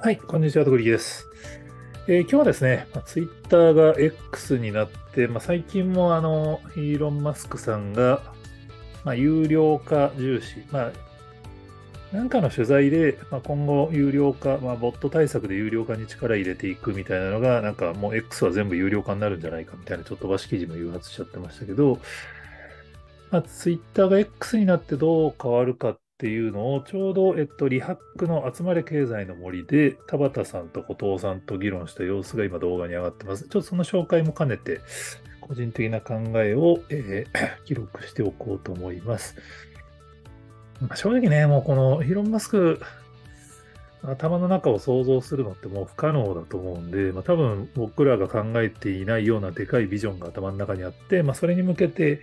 はい、こんにちは、とくりきです。えー、今日はですね、ツイッターが X になって、まあ、最近もあの、イーロン・マスクさんが、まあ、有料化重視、まあ、なんかの取材で、まあ、今後有料化、まあ、ボット対策で有料化に力入れていくみたいなのが、なんかもう X は全部有料化になるんじゃないかみたいな、ちょっとばし記事も誘発しちゃってましたけど、まあ、ツイッターが X になってどう変わるかっっていうのをちょうど、えっと、リハックの集まれ経済の森で田畑さんと後藤さんと議論した様子が今動画に上がってます。ちょっとその紹介も兼ねて、個人的な考えを、えー、記録しておこうと思います。まあ、正直ね、もうこのイーロン・マスク、頭の中を想像するのってもう不可能だと思うんで、まあ、多分僕らが考えていないようなでかいビジョンが頭の中にあって、まあ、それに向けて、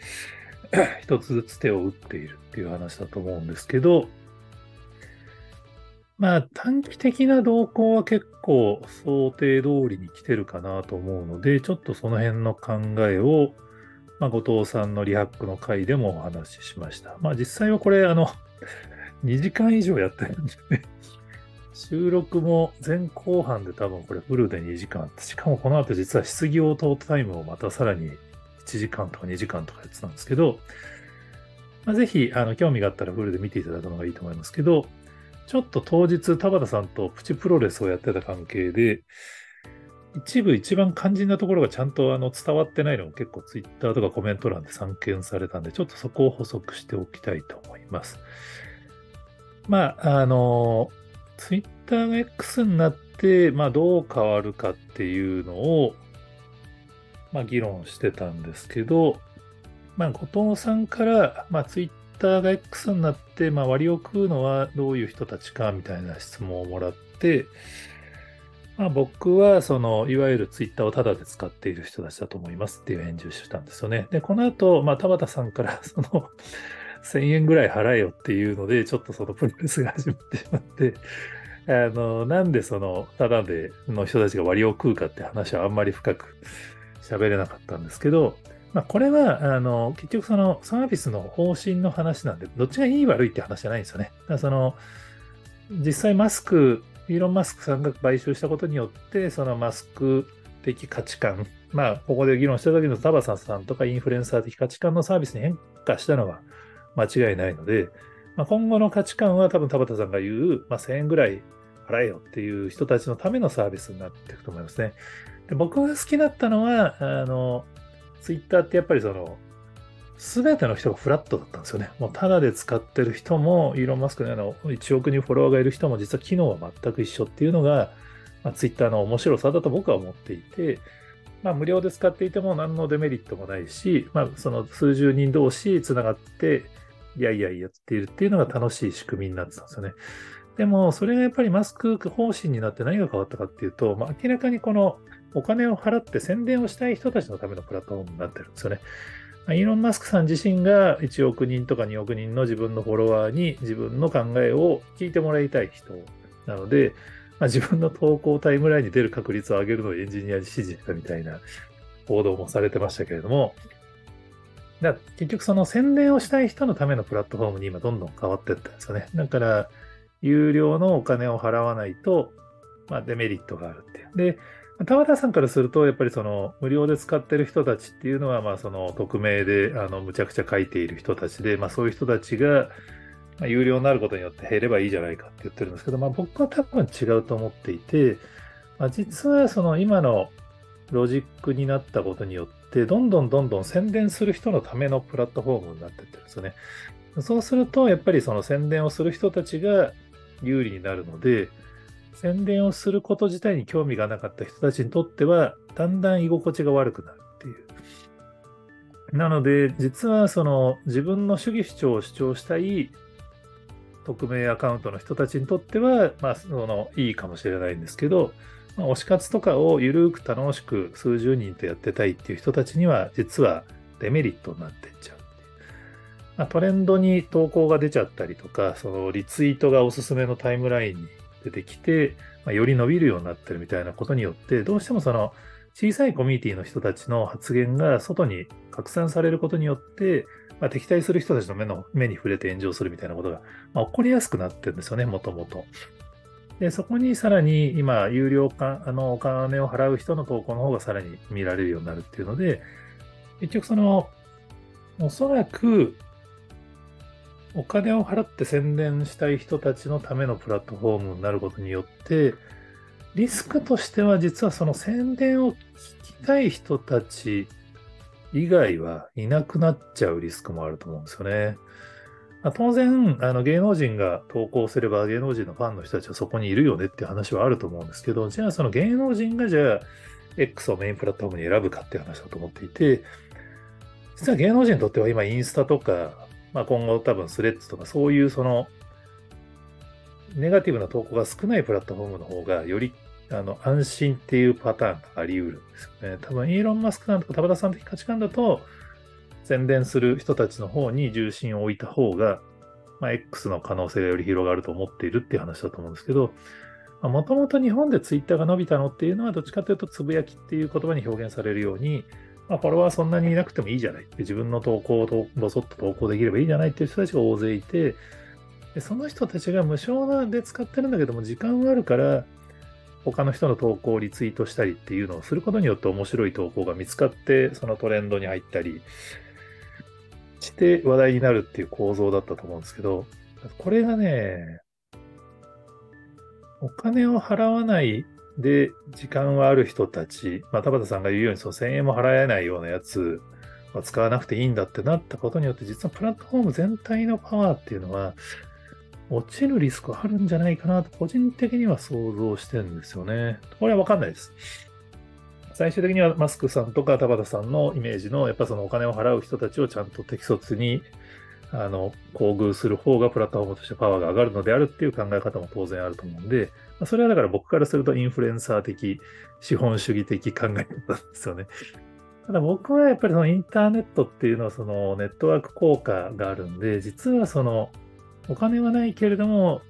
一つずつ手を打っているっていう話だと思うんですけど、まあ短期的な動向は結構想定通りに来てるかなと思うので、ちょっとその辺の考えを、まあ、後藤さんのリハックの回でもお話ししました。まあ実際はこれ、あの、2時間以上やってるんでね。収録も前後半で多分これフルで2時間、しかもこの後実は質疑応答タイムをまたさらに1時間とか2時間とかやってたんですけど、まあ、ぜひ、あの、興味があったらフルで見ていただくのがいいと思いますけど、ちょっと当日、田畑さんとプチプロレスをやってた関係で、一部一番肝心なところがちゃんとあの伝わってないのが結構ツイッターとかコメント欄で散見されたんで、ちょっとそこを補足しておきたいと思います。まあ、あの、ツイッターが X になって、まあ、どう変わるかっていうのを、まあ、議論してたんですけど、まあ、後藤さんから、まあ、ツイッターが X になって、まあ、割を食うのはどういう人たちかみたいな質問をもらって、まあ、僕はそのいわゆるツイッターをタダで使っている人たちだと思いますっていう返事をしたんですよね。で、この後、まあ、田畑さんから その1000円ぐらい払えよっていうので、ちょっとそのプロレスが始まってしまって、あの、なんでそのタダでの人たちが割を食うかって話はあんまり深く喋れなかったんですけど、まあ、これは、あの、結局そのサービスの方針の話なんで、どっちがいい悪いって話じゃないんですよね。だからその、実際マスク、イーロン・マスクさんが買収したことによって、そのマスク的価値観、まあ、ここで議論した時の田畑さんとかインフルエンサー的価値観のサービスに変化したのは間違いないので、まあ、今後の価値観は多分田畑さんが言う、まあ、1000円ぐらい払えよっていう人たちのためのサービスになっていくと思いますね。で僕が好きだったのは、あの、ツイッターってやっぱりその、すべての人がフラットだったんですよね。もうただで使ってる人も、イーロン・マスクのような1億人フォロワーがいる人も、実は機能は全く一緒っていうのが、まあ、ツイッターの面白さだと僕は思っていて、まあ、無料で使っていても何のデメリットもないし、まあ、その数十人同士つながって、いやいややっているっていうのが楽しい仕組みになってたんですよね。でも、それがやっぱりマスク方針になって何が変わったかっていうと、まあ、明らかにこのお金を払って宣伝をしたい人たちのためのプラットフォームになってるんですよね。イーロン・マスクさん自身が1億人とか2億人の自分のフォロワーに自分の考えを聞いてもらいたい人なので、まあ、自分の投稿タイムラインに出る確率を上げるのをエンジニアに指示したみたいな報道もされてましたけれども、だ結局その宣伝をしたい人のためのプラットフォームに今どんどん変わっていったんですよね。だから、有料のお金を払わないと、まあ、デメリットがあるっていう。で、田畑さんからすると、やっぱりその無料で使ってる人たちっていうのは、まあその匿名であのむちゃくちゃ書いている人たちで、まあそういう人たちが、まあ、有料になることによって減ればいいじゃないかって言ってるんですけど、まあ僕は多分違うと思っていて、まあ、実はその今のロジックになったことによって、どんどんどんどん宣伝する人のためのプラットフォームになってってるんですよね。そうすると、やっぱりその宣伝をする人たちが有利になるので、宣伝をすること自体に興味がなかった人たちにとっては、だんだん居心地が悪くなるっていう。なので、実はその自分の主義主張を主張したい匿名アカウントの人たちにとっては、まあ、そのいいかもしれないんですけど、まあ、推し活とかをゆるく楽しく数十人とやってたいっていう人たちには、実はデメリットになっていっちゃう。まあ、トレンドに投稿が出ちゃったりとか、そのリツイートがおすすめのタイムラインに出てきて、まあ、より伸びるようになってるみたいなことによって、どうしてもその小さいコミュニティの人たちの発言が外に拡散されることによって、まあ、敵対する人たちの目の目に触れて炎上するみたいなことが、まあ、起こりやすくなってるんですよね、もともと。で、そこにさらに今、有料か、あの、お金を払う人の投稿の方がさらに見られるようになるっていうので、結局その、おそらく、お金を払って宣伝したい人たちのためのプラットフォームになることによって、リスクとしては実はその宣伝を聞きたい人たち以外はいなくなっちゃうリスクもあると思うんですよね。まあ、当然あの、芸能人が投稿すれば芸能人のファンの人たちはそこにいるよねっていう話はあると思うんですけど、じゃあその芸能人がじゃあ X をメインプラットフォームに選ぶかっていう話だと思っていて、実は芸能人にとっては今インスタとか、まあ、今後多分スレッズとかそういうそのネガティブな投稿が少ないプラットフォームの方がよりあの安心っていうパターンがあり得るんですよね。多分イーロン・マスクさんとか田畑さん的価値観だと宣伝する人たちの方に重心を置いた方が、まあ、X の可能性がより広がると思っているっていう話だと思うんですけど、もともと日本でツイッターが伸びたのっていうのはどっちかというとつぶやきっていう言葉に表現されるように、まあ、フォロワーそんなにいなくてもいいじゃない。って、自分の投稿をぼそっと投稿できればいいじゃないっていう人たちが大勢いて、でその人たちが無償で使ってるんだけども、時間があるから、他の人の投稿をリツイートしたりっていうのをすることによって面白い投稿が見つかって、そのトレンドに入ったりして話題になるっていう構造だったと思うんですけど、これがね、お金を払わないで、時間はある人たち、まあ、田畑さんが言うように、その1000円も払えないようなやつは使わなくていいんだってなったことによって、実はプラットフォーム全体のパワーっていうのは、落ちるリスクあるんじゃないかなと、個人的には想像してるんですよね。これはわかんないです。最終的にはマスクさんとか田畑さんのイメージの、やっぱそのお金を払う人たちをちゃんと適切にあの、厚遇する方がプラットフォームとしてパワーが上がるのであるっていう考え方も当然あると思うんで、それはだから僕からするとインフルエンサー的、資本主義的考え方ですよね。ただ僕はやっぱりそのインターネットっていうのはそのネットワーク効果があるんで、実はそのお金はないけれども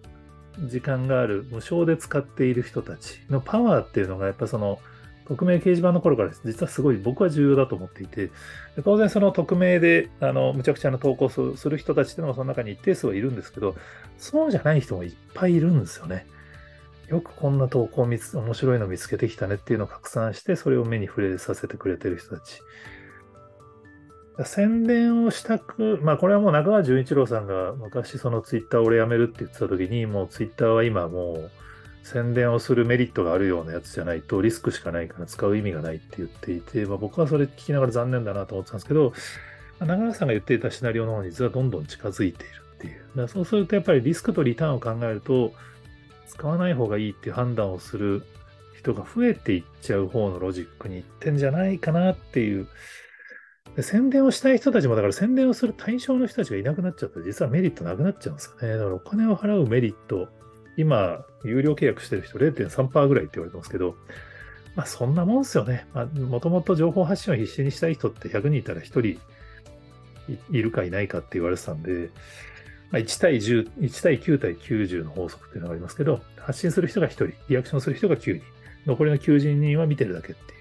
時間がある無償で使っている人たちのパワーっていうのがやっぱその匿名掲示板の頃から実はすごい僕は重要だと思っていて、当然その匿名で、あの、むちゃくちゃな投稿する人たちっていうのもその中に一定数はいるんですけど、そうじゃない人もいっぱいいるんですよね。よくこんな投稿見つ、面白いの見つけてきたねっていうのを拡散して、それを目に触れさせてくれてる人たち。宣伝をしたく、まあこれはもう中川淳一郎さんが昔そのツイッター俺やめるって言ってた時に、もうツイッターは今もう宣伝をするメリットがあるようなやつじゃないとリスクしかないから使う意味がないって言っていて、まあ、僕はそれ聞きながら残念だなと思ってたんですけど、まあ、長さんが言っていたシナリオの方に実はどんどん近づいているっていう。だそうするとやっぱりリスクとリターンを考えると、使わない方がいいっていう判断をする人が増えていっちゃう方のロジックにいってんじゃないかなっていう。で宣伝をしたい人たちも、だから宣伝をする対象の人たちがいなくなっちゃって、実はメリットなくなっちゃうんですよね。だからお金を払うメリット、今、有料契約してる人0.3%ぐらいって言われてますけど、まあそんなもんですよね。もともと情報発信を必死にしたい人って100人いたら1人いるかいないかって言われてたんで、まあ、1対10、1対9対90の法則っていうのがありますけど、発信する人が1人、リアクションする人が9人、残りの90人は見てるだけっていう。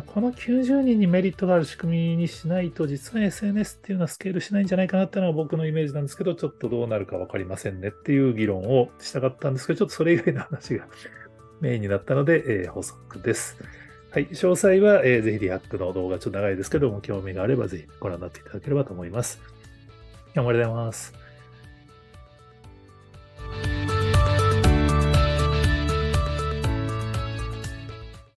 この90人にメリットがある仕組みにしないと、実は SNS っていうのはスケールしないんじゃないかなっていうのが僕のイメージなんですけど、ちょっとどうなるか分かりませんねっていう議論をしたかったんですけど、ちょっとそれ以外の話がメインになったので、えー、補足です。はい。詳細は、えー、ぜひリハックの動画ちょっと長いですけども、興味があればぜひご覧になっていただければと思います。今日もありがとうございます。